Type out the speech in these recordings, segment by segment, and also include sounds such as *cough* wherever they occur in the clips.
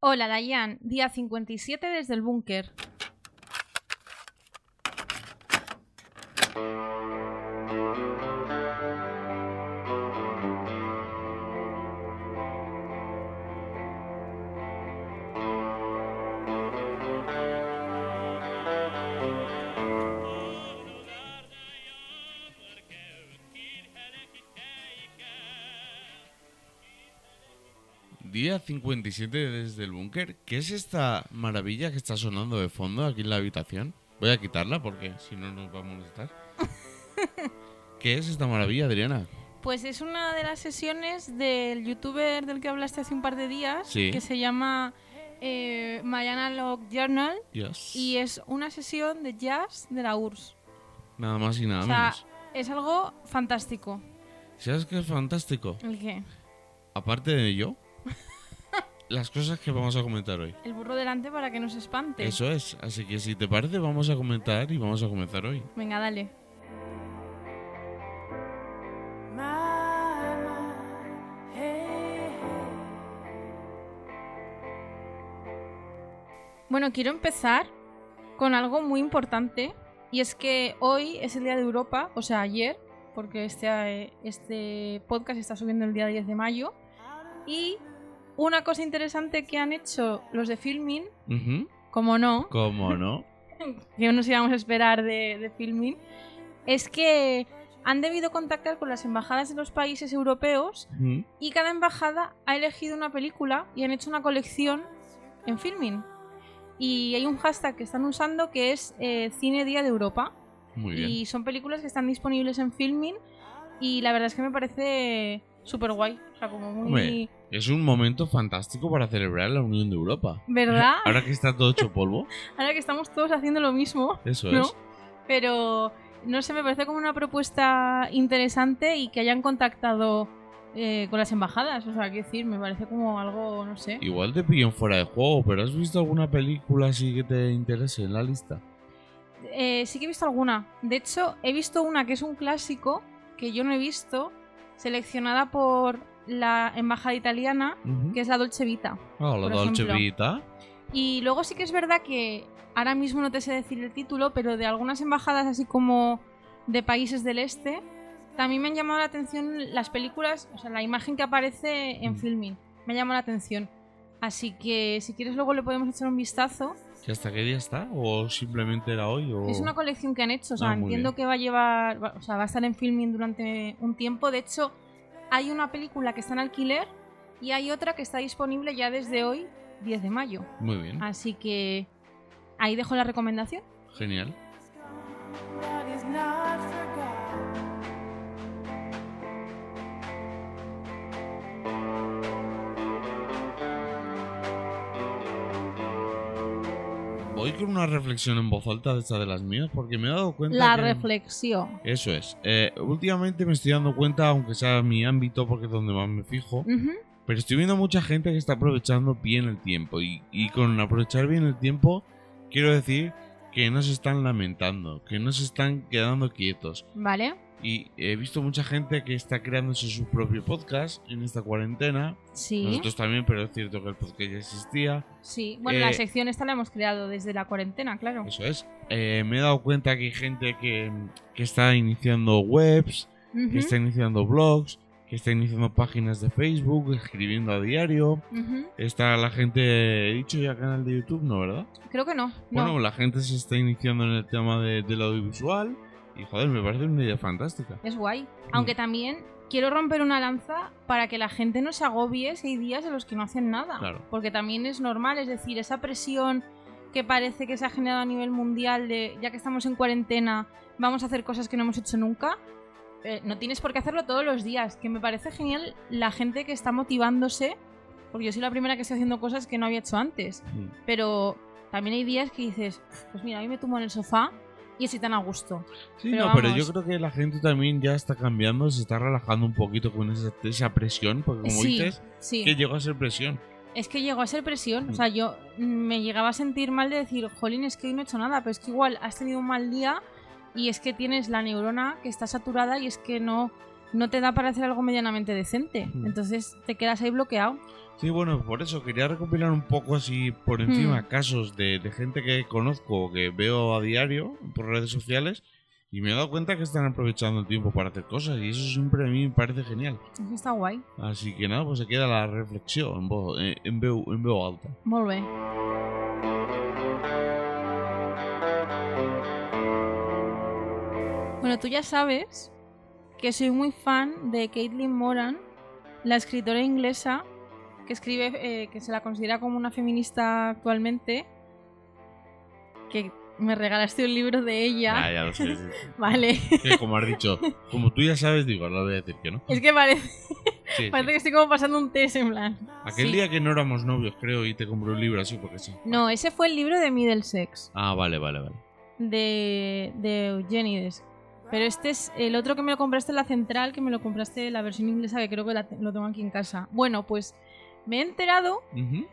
Hola, Dayan. Día 57 desde el búnker. Día 57 desde el búnker. ¿Qué es esta maravilla que está sonando de fondo aquí en la habitación? Voy a quitarla porque si no nos va a molestar. *laughs* ¿Qué es esta maravilla, Adriana? Pues es una de las sesiones del youtuber del que hablaste hace un par de días, Sí. que se llama eh, My Analog Journal, y es una sesión de jazz de la URSS. Nada más y nada o sea, menos. es algo fantástico. ¿Sabes qué es fantástico? ¿El qué? Aparte de yo, las cosas que vamos a comentar hoy. El burro delante para que no se espante. Eso es. Así que si te parece, vamos a comentar y vamos a comenzar hoy. Venga, dale. Bueno, quiero empezar con algo muy importante y es que hoy es el Día de Europa, o sea, ayer, porque este, eh, este podcast está subiendo el día 10 de mayo y una cosa interesante que han hecho los de Filmin, como no, ¿Cómo no? *laughs* que nos íbamos a esperar de, de filming, es que han debido contactar con las embajadas de los países europeos y cada embajada ha elegido una película y han hecho una colección en filming. Y hay un hashtag que están usando que es eh, Cine Día de Europa. Muy bien. Y son películas que están disponibles en filming y la verdad es que me parece súper guay. O sea, como muy... Es un momento fantástico para celebrar la Unión de Europa. ¿Verdad? *laughs* Ahora que está todo hecho polvo. *laughs* Ahora que estamos todos haciendo lo mismo. Eso ¿no? es. Pero no sé, me parece como una propuesta interesante y que hayan contactado eh, con las embajadas. O sea, quiero decir, me parece como algo, no sé. Igual te pillan fuera de juego, pero ¿has visto alguna película así que te interese en la lista? Eh, sí que he visto alguna. De hecho, he visto una que es un clásico que yo no he visto, seleccionada por la embajada italiana, que es la Dolce Vita. Ah, la Dolce ejemplo. Vita. Y luego sí que es verdad que ahora mismo no te sé decir el título, pero de algunas embajadas así como de países del este, también me han llamado la atención las películas, o sea, la imagen que aparece en Mm. filming. Me ha llamado la atención. Así que si quieres luego le podemos echar un vistazo. ¿Que hasta qué día está? ¿O simplemente era hoy? O... Es una colección que han hecho, o sea, Ah, muy entiendo bien. que va a llevar, va- o sea, va a estar en filming durante un tiempo. De hecho, hay una película que está en alquiler y hay otra que está disponible ya desde hoy, 10 de mayo. Muy bien. Así que ahí dejo la recomendación. Genial. Voy con una reflexión en voz alta de esta de las mías porque me he dado cuenta La que... reflexión. Eso es. Eh, últimamente me estoy dando cuenta, aunque sea mi ámbito porque es donde más me fijo, pero estoy viendo mucha gente que está aprovechando bien el tiempo. Y, y con aprovechar bien el tiempo, quiero decir que no se están lamentando, que no se están quedando quietos. Vale. Y he visto mucha gente que está creándose su propio podcast en esta cuarentena. Sí. Nosotros también, pero es cierto que el podcast ya existía. Sí. Bueno, Eh, la sección esta la hemos creado desde la cuarentena, claro. Eso es. Eh, me he dado cuenta que hay gente que, que está iniciando webs, que está iniciando blogs, que está iniciando páginas de Facebook, escribiendo a diario. Está la gente, he dicho ya canal de YouTube, ¿no, verdad? Creo que no. no. Bueno, la gente se está iniciando en el tema de- del audiovisual y joder, me parece una idea fantástica. Es guay. Aunque también quiero romper una lanza para que la gente no se agobie si hay días en los que no hacen nada. Claro. Porque también es normal, es decir, esa presión que parece que se ha generado a nivel mundial de ya que estamos en cuarentena, vamos a hacer cosas que no hemos hecho nunca. Eh, no tienes por qué hacerlo todos los días. Que me parece genial la gente que está motivándose. Porque yo soy la primera que estoy haciendo cosas que no había hecho antes. Mm. Pero también hay días que dices, pues mira, hoy me tumbo en el sofá y estoy tan a gusto. Sí, Pero no, pero yo creo que la gente también ya está cambiando, se está relajando un poquito con esa, esa presión, porque como sí, dices, sí. que llegó a ser presión. Es que llegó a ser presión. Mm. O sea, yo mm, me llegaba a sentir mal de decir, jolín, es que hoy no he hecho nada, pero es que igual has tenido un mal día y es que tienes la neurona que está saturada y es que no, no te da para hacer algo medianamente decente. Mm. Entonces te quedas ahí bloqueado. Sí, bueno, por eso quería recopilar un poco así por encima Hmm. casos de, de gente que conozco que veo a diario por redes sociales y me he dado cuenta que están aprovechando el tiempo para hacer cosas y eso siempre a mí me parece genial. Eso está guay. Así que nada, pues se queda la reflexión en voz, en, en veu, en veu alta. Molt bé. Bueno, tú ya sabes que soy muy fan de Caitlin Moran, la escritora inglesa que escribe, eh, que se la considera como una feminista actualmente, que me regalaste un libro de ella. Ah, ya lo sé. *laughs* Vale. Que como has dicho, como tú ya sabes, digo, ahora voy a decir que no. Es que parece, Sí, parece sí. que estoy como pasando un test en plan. Aquel Sí. día que no éramos novios, creo, y te compré un libro así porque sí. No, ese fue el libro de Middlesex. Ah, vale, vale, vale. de, de Eugenides. Pero este es el otro que me lo compraste la central, que me lo compraste la versión inglesa, que creo que la lo tengo aquí en casa. Bueno, pues me he enterado, Ujú.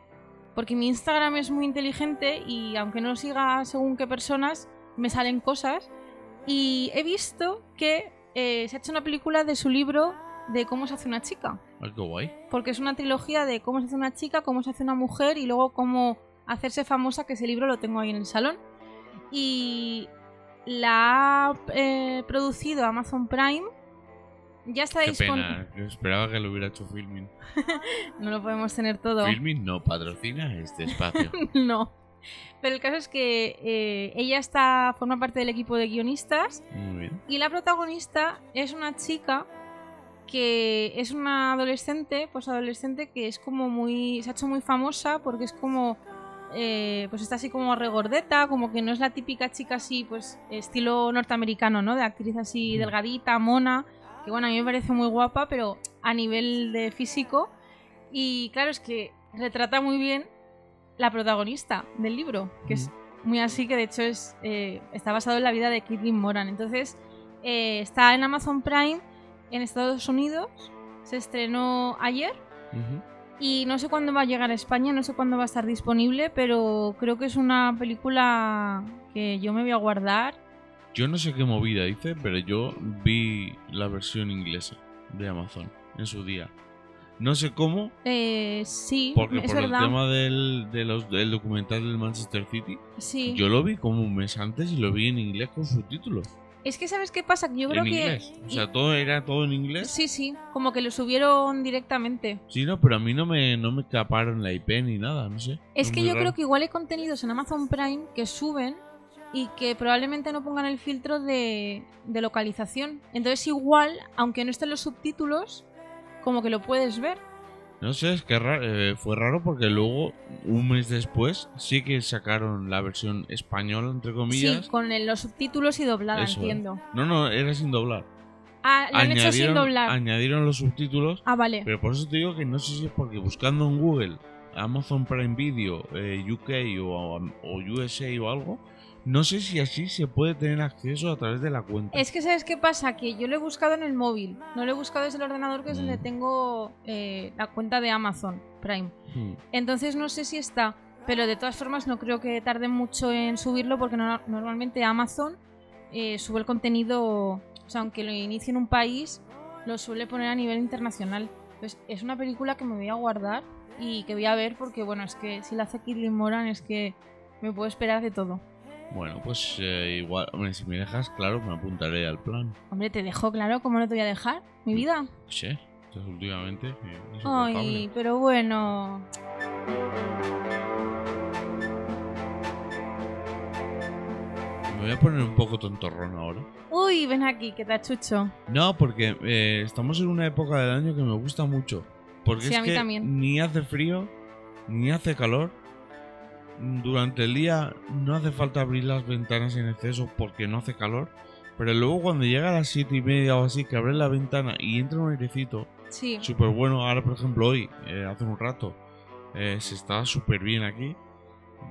porque mi Instagram es muy inteligente y aunque no siga según qué personas, me salen cosas. Y he visto que eh, se ha hecho una película de su libro de cómo se hace una chica. Porque es una trilogía de cómo se hace una chica, cómo se hace una mujer y luego cómo hacerse famosa, que ese libro lo tengo ahí en el salón. Y la ha eh, producido Amazon Prime. Ya está disponible. que esperaba que lo hubiera hecho Filmin. *laughs* No lo podemos tener todo. Filmin no patrocina este espacio. *laughs* no. Pero el caso es que eh, ella está forma parte del equipo de guionistas Muy bien. Y la protagonista es una chica que es una adolescente, pues adolescente que es como muy. se ha hecho muy famosa porque es como. Eh, pues está así como regordeta, como que no es la típica chica así, pues estilo norteamericano, ¿no? De actriz así delgadita, mona, que bueno, a mí me parece muy guapa, pero a nivel de físico. Y claro, es que retrata muy bien la protagonista del libro, que es muy así, que de hecho es, eh, está basado en la vida de Caitlin Moran. Entonces, eh, está en Amazon Prime en Estados Unidos, se estrenó ayer Ujú. Y no sé cuándo va a llegar a España, no sé cuándo va a estar disponible, pero creo que es una película que yo me voy a guardar. Yo no sé qué movida hice, pero yo vi la versión inglesa de Amazon en su día. No sé cómo, Eh, sí, porque es por verdad. el tema del, de los- del documental del Manchester City, Sí. yo lo vi como un mes antes y lo vi en inglés con subtítulos. Es que sabes qué pasa, que yo creo en que inglés. O sea, todo era todo en inglés. sí, sí, como que lo subieron directamente. Sí, no, pero a mí no me, no me caparon la IP ni nada, no sé. Es que yo raro. creo que igual hay contenidos en Amazon Prime que suben y que probablemente no pongan el filtro de, de localización. Entonces igual, aunque no estén los subtítulos, como que lo puedes ver. No sé, es que eh, fue raro porque luego, un mes después, sí que sacaron la versión española, entre comillas. Sí, con el- los subtítulos y doblada, Eso, entiendo. No, no, era sin doblar. Ah, lo han hecho sin doblar. añadieron los subtítulos, Ah, vale. pero por eso te digo que no sé si es porque buscando en Google Amazon Prime Video eh, UK o, o USA o algo, no sé si así se puede tener acceso a través de la cuenta. Es que sabes qué pasa, que yo lo he buscado en el móvil, no lo he buscado desde el ordenador que es donde Mm. tengo eh, la cuenta de Amazon Prime. Hmm. Entonces no sé si está, pero de todas formas no creo que tarde mucho en subirlo porque no- normalmente Amazon eh, sube el contenido, o sea, aunque lo inicie en un país, lo suele poner a nivel internacional. Pues es una película que me voy a guardar y que voy a ver porque, bueno, es que si la hace Kirlin Moran es que me puedo esperar de todo. Bueno, pues eh, igual, hombre, si me dejas, claro, me apuntaré al plan. Hombre, te dejo claro, ¿cómo no te voy a dejar? Mi vida. No sé, entonces últimamente eh, es Ay, insoportable. pero bueno. Me voy a poner un poco tontorrón ahora. Uy, ven aquí, que te achucho. No, porque eh, estamos en una época del año que me gusta mucho. Porque Sí, es a mí que también. ni hace frío, ni hace calor. Durante el día no hace falta abrir las ventanas en exceso porque no hace calor. Pero luego cuando llega a las siete y media o así, que abres la ventana y entra un airecito Sí. súper bueno. Ahora, por ejemplo, hoy, eh, hace un rato, eh, se está súper bien aquí.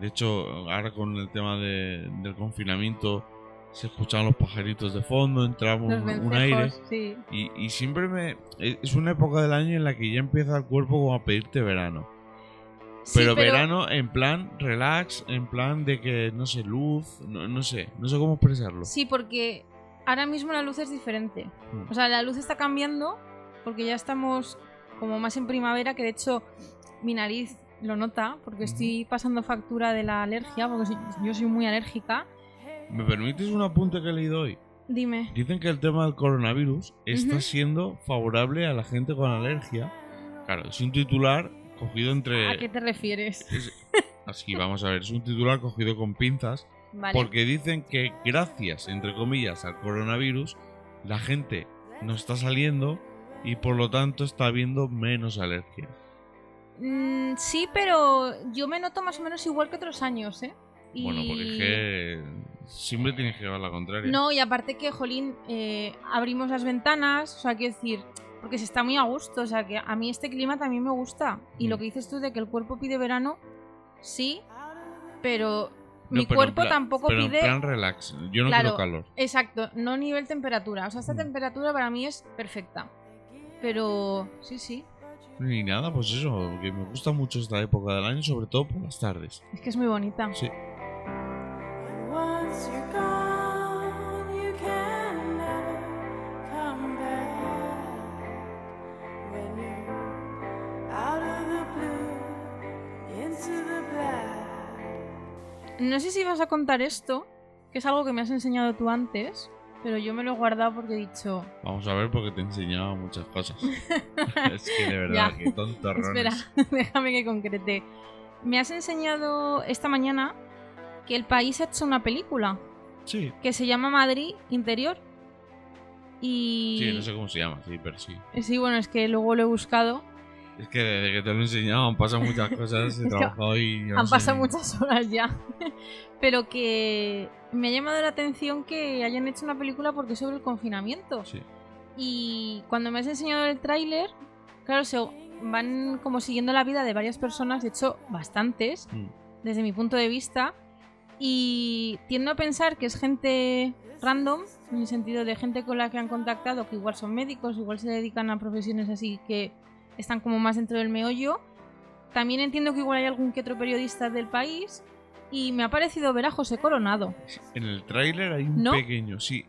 De hecho, ahora con el tema de- del confinamiento, se escuchaban los pajaritos de fondo, entraba un, un aire. sí. Y, y siempre me. Es una época del año en la que ya empieza el cuerpo como a pedirte verano. Sí, pero, verano en plan relax, en plan de que, no sé, luz, no, no sé, no sé cómo expresarlo. Sí, porque ahora mismo la luz es diferente. Mm. O sea, la luz está cambiando porque ya estamos como más en primavera, que de hecho mi nariz lo nota porque estoy pasando factura de la alergia, porque soy- yo soy muy alérgica. ¿Me permites un apunte que he leído hoy? Dime. Dicen que el tema del coronavirus está siendo favorable a la gente con alergia. Claro, es un titular cogido entre... ¿A qué te refieres? es- Así, vamos a ver, es un titular cogido con pinzas Vale. porque dicen que gracias, entre comillas, al coronavirus, la gente no está saliendo y por lo tanto está habiendo menos alergia. Mm, sí, pero yo me noto más o menos igual que otros años, ¿eh? Y- Bueno, porque es que siempre tienes que llevar la contraria. No, y aparte que, jolín, eh, abrimos las ventanas, o sea, quiero decir, porque se está muy a gusto, o sea, que a mí este clima también me gusta. Y Mm. lo que dices tú de que el cuerpo pide verano, sí, pero No, mi pero cuerpo tampoco pero pide... en plan relax. Yo no Claro. quiero calor. Exacto, no nivel temperatura. O sea, esta Mm. temperatura para mí es perfecta. Pero sí, sí, Ni nada, pues eso, que me gusta mucho esta época del año, sobre todo por las tardes. es que es muy bonita. Sí. No sé si vas a contar esto, que es algo que me has enseñado tú antes, pero yo me lo he guardado porque he dicho, Vamos a ver porque te enseñaba muchas cosas. *laughs* es que de verdad, que tontorrones. Espera, *laughs* déjame que concrete. Me has enseñado esta mañana que el país ha hecho una película Sí. que se llama Madrid Interior. Y. Sí, no sé cómo se llama, sí, pero sí. Sí, bueno, es que luego lo he buscado. Es que desde que te lo he enseñado han pasado muchas *laughs* cosas, he trabajado y... no Han pasado ni- muchas horas ya. *laughs* Pero que me ha llamado la atención que hayan hecho una película porque es sobre el confinamiento. Sí. Y cuando me has enseñado el tráiler, claro, se van como siguiendo la vida de varias personas, de hecho, bastantes, Mm. desde mi punto de vista. Y tiendo a pensar que es gente random, en el sentido de gente con la que han contactado, que igual son médicos, igual se dedican a profesiones así que están como más dentro del meollo. También entiendo que igual hay algún que otro periodista del país. Y me ha parecido ver a José Coronado. En el tráiler hay un ¿No? pequeño, sí.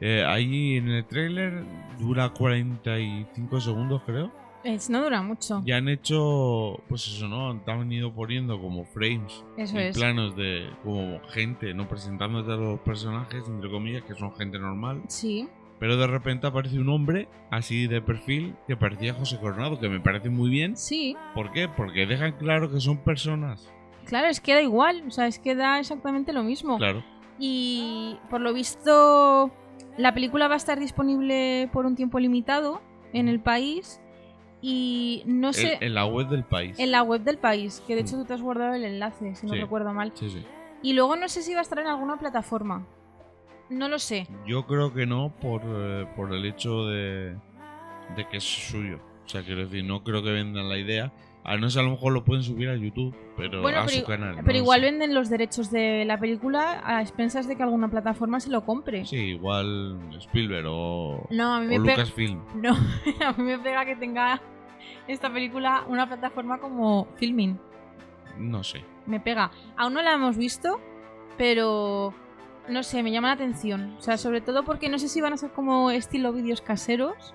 Eh, ahí en el tráiler dura 45 segundos, creo. Es- no dura mucho. Ya han hecho, pues eso, ¿no? Han ido poniendo como frames Eso y es. planos de como gente, ¿no? Presentándote a los personajes, entre comillas, que son gente normal. Sí. Pero de repente aparece un hombre así de perfil que parecía José Coronado, que me parece muy bien. Sí. ¿Por qué? Porque dejan claro que son personas. Claro, es que da igual. O sea, es que da exactamente lo mismo. Claro. Y por lo visto, la película va a estar disponible por un tiempo limitado en el país. Y no sé. En, en la web del país. En la web del país, que de hecho Mm. tú te has guardado el enlace, si no recuerdo mal. Sí, sí. Y luego no sé si va a estar en alguna plataforma. No lo sé. Yo creo que no por, eh, por el hecho de, de que es suyo. O sea, quiero decir, no creo que vendan la idea. A no ser a lo mejor lo pueden subir a YouTube, pero Bueno, a pero, su canal. pero igual sé. venden los derechos de la película a expensas de que alguna plataforma se lo compre. Sí, igual Spielberg o, No, a mí o me pega. Lucasfilm. No, *laughs* a mí me pega que tenga esta película una plataforma como Filming. No sé. Me pega. Aún no la hemos visto, pero no sé, me llama la atención. O sea, sobre todo porque no sé si van a ser como estilo vídeos caseros.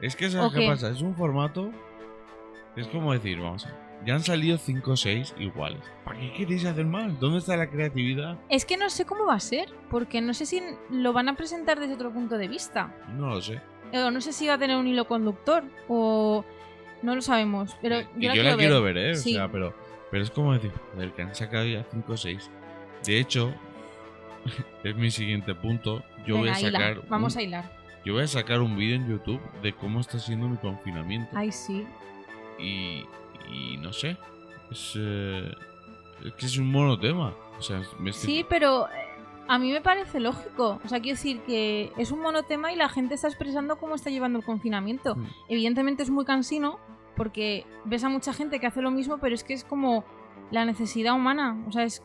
Es que, ¿sabes ¿O qué qué? pasa? Es un formato. Es como decir, vamos a. Ya han salido 5 o 6 iguales. ¿Para qué queréis hacer más? ¿Dónde está la creatividad? Es que no sé cómo va a ser, porque no sé si lo van a presentar desde otro punto de vista. No lo sé. Eh, O no sé si va a tener un hilo conductor, o no lo sabemos. Pero Y yo, la, yo quiero, la quiero ver, ¿eh? Sí. O sea, pero, pero es como decir, joder, que han sacado ya 5 o 6. De hecho, *laughs* es mi siguiente punto. Yo voy a sacar. Vamos un, a hilar. Yo voy a sacar un vídeo en YouTube de cómo está siendo mi confinamiento. Ay, sí. Y, y no sé. Es, eh, es que es un monotema. O sea, me estoy- Sí, pero eh, a mí me parece lógico. O sea, quiero decir que es un monotema y la gente está expresando cómo está llevando el confinamiento. Mm. Evidentemente es muy cansino porque ves a mucha gente que hace lo mismo, pero es que es como la necesidad humana. O sea, es.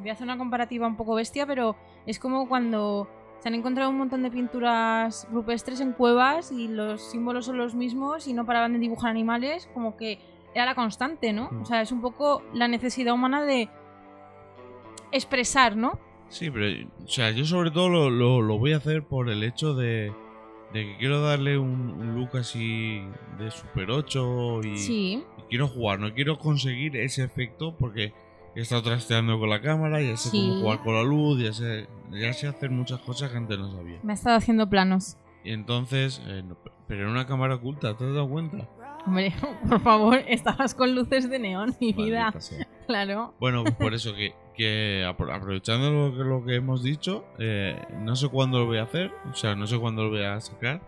Voy a hacer una comparativa un poco bestia, pero es como cuando se han encontrado un montón de pinturas rupestres en cuevas y los símbolos son los mismos y no paraban de dibujar animales, como que era la constante, ¿no? Mm. O sea, es un poco la necesidad humana de expresar, ¿no? Sí, pero, o sea, yo sobre todo lo, lo- lo voy a hacer por el hecho de, de que quiero darle un, un look así de Super 8 y, Sí, y quiero jugar, no quiero conseguir ese efecto porque he estado trasteando con la cámara, ya sé Sí. cómo jugar con la luz, ya sé, ya sé hacer muchas cosas que antes no sabía. me ha estado haciendo planos. Y entonces, eh, no, pero en una cámara oculta, ¿te has dado cuenta? Hombre, *laughs* por favor, estabas con luces de neón, mi vida. *laughs* Claro. Bueno, pues *laughs* por eso que, que apro- aprovechando lo que, lo que hemos dicho, eh, no sé cuándo lo voy a hacer, o sea, no sé cuándo lo voy a sacar,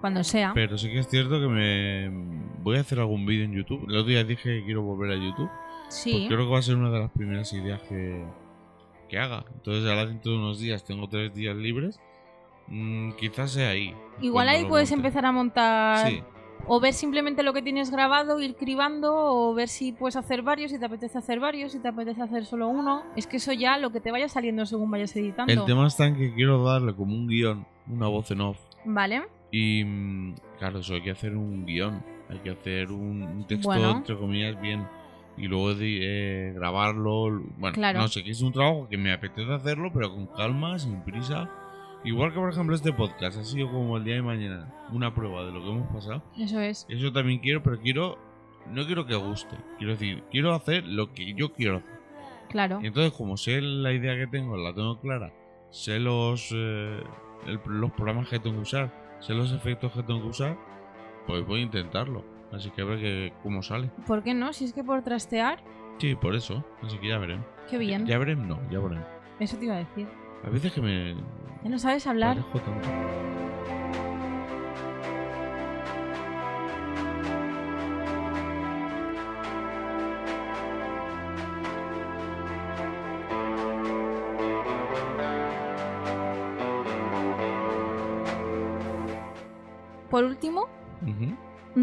Cuando sea. pero sí que es cierto que me voy a hacer algún vídeo en YouTube. El otro día dije que quiero volver a YouTube, Sí. creo que va a ser una de las primeras ideas que, que haga. Entonces ahora dentro de unos días tengo tres días libres, mm, quizás sea ahí. Igual ahí puedes monte. empezar a montar. Sí, O ver simplemente lo que tienes grabado, ir cribando, o ver si puedes hacer varios, si te apetece hacer varios, si te apetece hacer solo uno. Es que eso ya lo que te vaya saliendo según vayas editando. el tema está en que quiero darle como un guion, una voz en off. Vale. Y mm, claro, eso hay que hacer un guion, hay que hacer un, un texto, Bueno. entre comillas, bien. Y luego de, eh, grabarlo. Bueno, Claro. no sé, que es un trabajo que me apetece hacerlo, pero con calma, sin prisa. Igual que, por ejemplo, este podcast ha sido como el día de mañana, una prueba de lo que hemos pasado. Eso es. Eso también quiero, pero quiero. No quiero que guste. Quiero decir, quiero hacer lo que yo quiero hacer. Claro. Y entonces, como sé la idea que tengo, la tengo clara, sé los, eh, el- los programas que tengo que usar, sé los efectos que tengo que usar, pues voy a intentarlo. Así que a ver que, cómo sale. ¿Por qué no? Si es que por trastear, Sí, por eso. Así que ya veremos. qué bien. Ya veremos, no, ya veremos. Eso te iba a decir. A veces que me. Ya no sabes hablar. parejo tanto.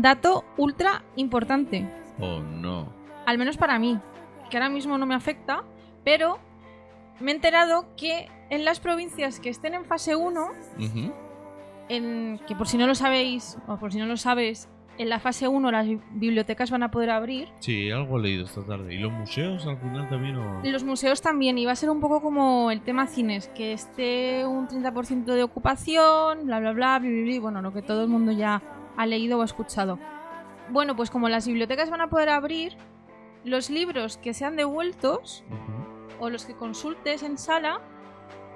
Dato ultra importante. Oh, no. al menos para mí, que ahora mismo no me afecta, pero me he enterado que en las provincias que estén en fase 1, Ujú. en, que por si no lo sabéis, o por si no lo sabes, en la fase 1 las bi- bibliotecas van a poder abrir, Sí, algo he leído esta tarde. ¿Y los museos al final también o.? los museos también, y va a ser un poco como el tema cines, que esté un 30% de ocupación, bla, bla, bla, bla, bla, bla, bueno, lo que todo el mundo ya ha leído o ha escuchado. Bueno, pues como las bibliotecas van a poder abrir, los libros que sean devueltos o los que consultes en sala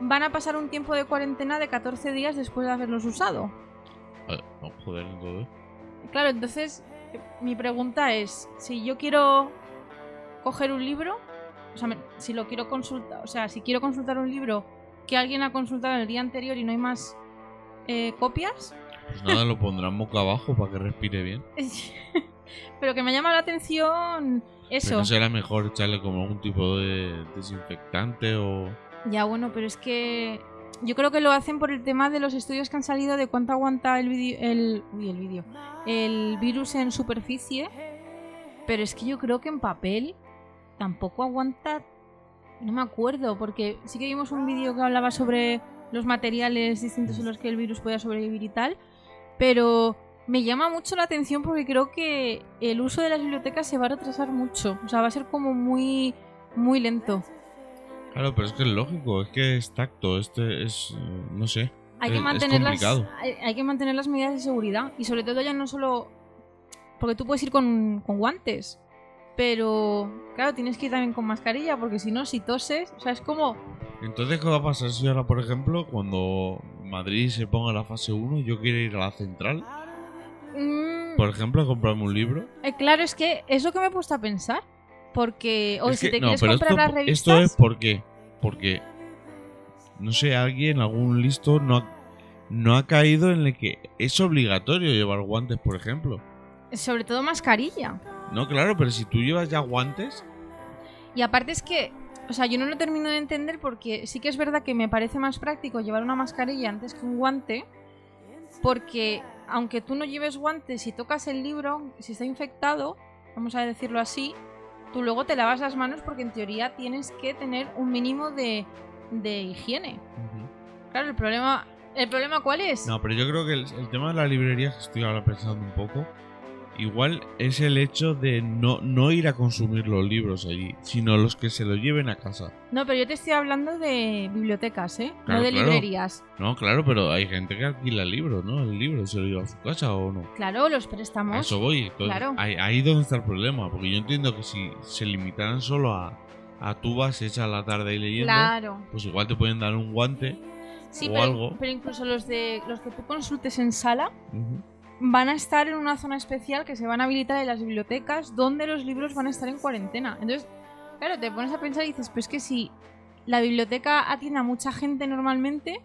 van a pasar un tiempo de cuarentena de 14 días después de haberlos usado. Oh, joder, todo. Claro, entonces mi pregunta es, si yo quiero coger un libro, o sea, si lo quiero consultar, o sea, si quiero consultar un libro que alguien ha consultado el día anterior y no hay más eh, copias, Pues nada, lo pondrán boca abajo para que respire bien. *laughs* pero que me llama la atención eso. Pero no será mejor echarle como algún tipo de desinfectante o. Ya, bueno, pero es que yo creo que lo hacen por el tema de los estudios que han salido de cuánto aguanta el vídeo, el, uy, el vídeo, el virus en superficie. Pero es que yo creo que en papel tampoco aguanta. No me acuerdo, porque sí que vimos un vídeo que hablaba sobre los materiales distintos en los que el virus podía sobrevivir y tal. Pero me llama mucho la atención porque creo que el uso de las bibliotecas se va a retrasar mucho. O sea, va a ser como muy, muy lento. Claro, pero es que es lógico, es que es tacto, este es. no sé. hay que es mantener las hay que mantener las medidas de seguridad y sobre todo ya no solo porque tú puedes ir con, con guantes pero claro tienes que ir también con mascarilla porque si no si toses o sea es como Entonces, ¿qué va a pasar si ahora, por ejemplo, cuando Madrid se ponga la fase 1 y yo quiero ir a la central, mm, por ejemplo, a comprarme un libro? eh, claro es que es lo que me he puesto a pensar porque o Es si que- te no, quieres comprar esto, las esto revistas es porque. Porque. No sé, alguien, algún listo, no ha, no ha caído en el que es obligatorio llevar guantes, por ejemplo. sobre todo mascarilla No, claro, pero si tú llevas ya guantes. Y aparte es que, o sea, yo no lo termino de entender porque sí que es verdad que me parece más práctico llevar una mascarilla antes que un guante, porque aunque tú no lleves guantes, si tocas el libro, si está infectado, vamos a decirlo así, tú luego te lavas las manos porque en teoría tienes que tener un mínimo de, de higiene. Claro, el problema, ¿el problema cuál es? No, pero yo creo que el, el tema de la librería, que estoy ahora pensando un poco, igual es el hecho de no, no ir a consumir los libros allí, sino los que se los lleven a casa. No, pero yo te estoy hablando de bibliotecas, ¿eh? Claro, no de claro. librerías. No, claro, pero hay gente que alquila libros, ¿no? El libro se lo lleva a su casa o no. Claro, los A préstamos. eso voy. Entonces, Claro. ahí, ahí donde está el problema. Porque yo entiendo que si se limitaran solo a, a tú vas hecha la tarde y leyendo, Claro. pues igual te pueden dar un guante. Sí, o pero, algo. pero incluso los de los que tú consultes en sala Ujú. Van a estar en una zona especial que se van a habilitar en las bibliotecas donde los libros van a estar en cuarentena. Entonces, claro, te pones a pensar y dices, pues que si la biblioteca atiende a mucha gente normalmente,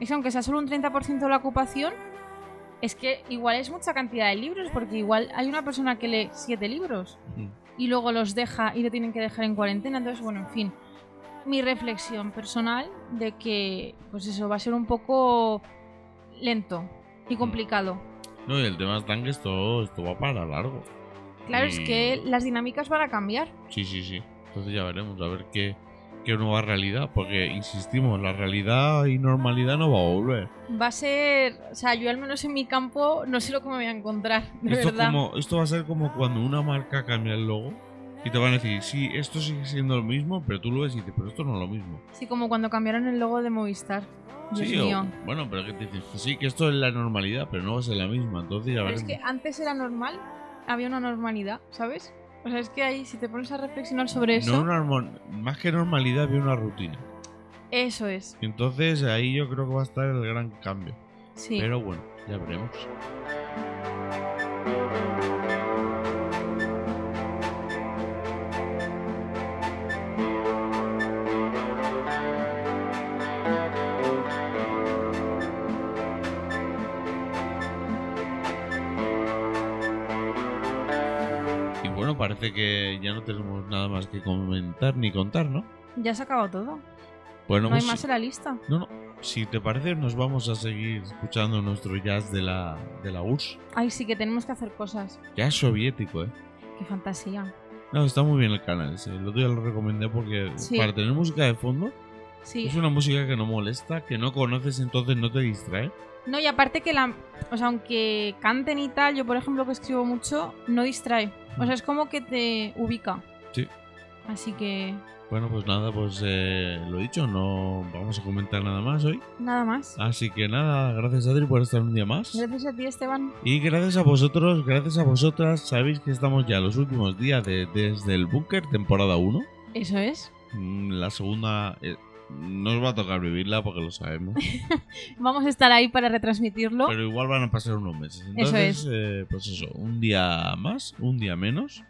es que aunque sea solo un 30% de la ocupación, es que igual es mucha cantidad de libros, porque igual hay una persona que lee siete libros y luego los deja y lo tienen que dejar en cuarentena. Entonces, bueno, en fin, mi reflexión personal de que, pues eso, va a ser un poco lento y complicado. No, y el tema en que esto, esto va para largo. Claro, es que las dinámicas van a cambiar. Sí, sí, sí. Entonces ya veremos, a ver qué, qué nueva realidad. Porque, insistimos, la realidad y normalidad no va a volver. Va a ser, o sea, yo al menos en mi campo no sé lo que me voy a encontrar, de Esto, verdad. como, esto va a ser como cuando una marca cambia el logo y te van a decir, sí, esto sigue siendo lo mismo, pero tú lo ves y dices, pero esto no es lo mismo. Sí, como cuando cambiaron el logo de Movistar. Dios sí, o- mío. bueno, pero que te dices, que sí, que esto es la normalidad, pero no va a ser la misma. Entonces ya Pero es que antes era normal, había una normalidad, ¿sabes? O sea, es que ahí, si te pones a reflexionar sobre eso, No una más que normalidad, había una rutina. eso es. Entonces ahí yo creo que va a estar el gran cambio. Sí. Pero bueno, ya veremos. Parece que ya no tenemos nada más que comentar ni contar, ¿no? Ya se ha acabado todo. Bueno, No hay pues, más en la lista. no, no. Si te parece, nos vamos a seguir escuchando nuestro jazz de la, de la URSS. Ay, sí que tenemos que hacer cosas. Jazz soviético, ¿eh? Qué fantasía. No, está muy bien el canal ese. El otro día lo recomendé porque Sí. para tener música de fondo Sí. es una música que no molesta, que no conoces, entonces no te distrae. No, y aparte que la. O sea, aunque canten y tal, yo por ejemplo que escribo mucho, no distrae. O sea, es como que te ubica. Sí. Así que. Bueno, pues nada, pues eh, lo dicho, no vamos a comentar nada más hoy. Nada más. Así que nada, gracias Adri por estar un día más. Gracias a ti, Esteban. Y gracias a vosotros, gracias a vosotras, sabéis que estamos ya los últimos días de Desde el Búnker, temporada 1. Eso es. Mm, La segunda eh, nos va a tocar vivirla porque lo sabemos. *laughs* Vamos a estar ahí para retransmitirlo. Pero igual van a pasar unos meses. Eso Entonces, eh, pues eso, un día más, un día menos.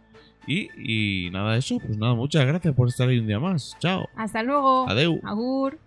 Y, y nada, eso, pues nada, muchas gracias por estar ahí un día más. Chao. Hasta luego. Adeu. Agur.